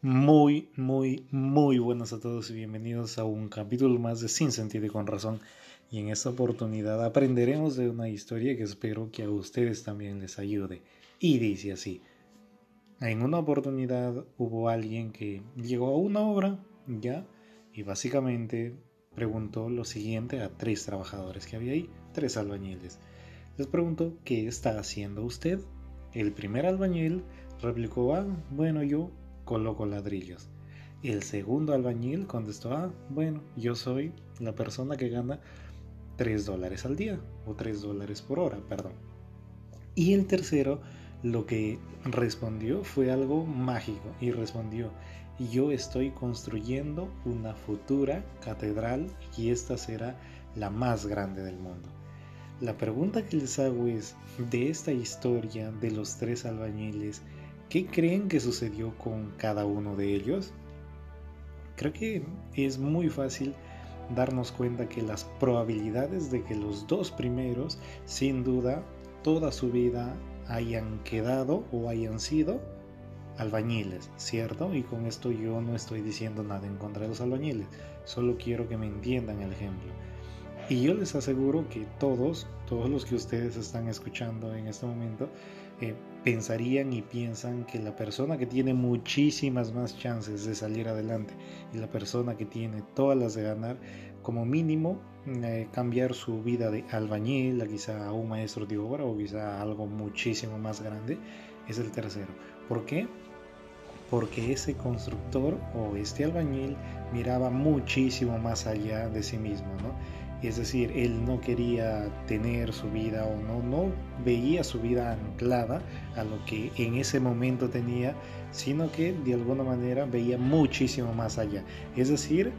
Muy, muy, muy buenas a todos y bienvenidos a un capítulo más de Sin Sentido y con Razón. Y en esta oportunidad aprenderemos de una historia que espero que a ustedes también les ayude. Y dice así. En una oportunidad hubo alguien que llegó a una obra, ¿ya? Y básicamente preguntó lo siguiente a tres trabajadores que había ahí, tres albañiles. Les preguntó, ¿qué está haciendo usted? El primer albañil replicó, ah, bueno, yo coloco ladrillos. El segundo albañil contestó, ah, bueno, yo soy la persona que gana 3 dólares al día, o 3 dólares por hora, perdón. Y el tercero lo que respondió fue algo mágico y respondió, yo estoy construyendo una futura catedral y esta será la más grande del mundo. La pregunta que les hago es, de esta historia de los tres albañiles, ¿qué creen que sucedió con cada uno de ellos? Creo que es muy fácil darnos cuenta que las probabilidades de que los dos primeros, sin duda, toda su vida hayan quedado o hayan sido albañiles, ¿cierto? Y con esto yo no estoy diciendo nada en contra de los albañiles, solo quiero que me entiendan el ejemplo. Y yo les aseguro que todos, todos los que ustedes están escuchando en este momento, eh, pensarían y piensan que la persona que tiene muchísimas más chances de salir adelante y la persona que tiene todas las de ganar, como mínimo, eh, cambiar su vida de albañil a quizá a un maestro de obra o quizá a algo muchísimo más grande, es el tercero. ¿Por qué? Porque ese constructor o este albañil miraba muchísimo más allá de sí mismo, ¿no? Es decir, él no quería tener su vida o no, no veía su vida anclada a lo que en ese momento tenía, sino que de alguna manera veía muchísimo más allá. Es decir,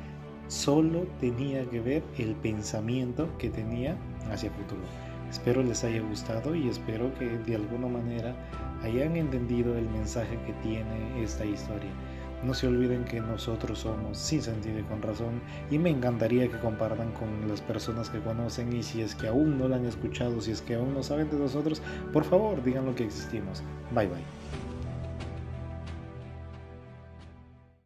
solo tenía que ver el pensamiento que tenía hacia el futuro. Espero les haya gustado y espero que de alguna manera hayan entendido el mensaje que tiene esta historia. No se olviden que nosotros somos sin sentido y con razón y me encantaría que compartan con las personas que conocen y si es que aún no la han escuchado, si es que aún no saben de nosotros, por favor digan lo que existimos. Bye bye.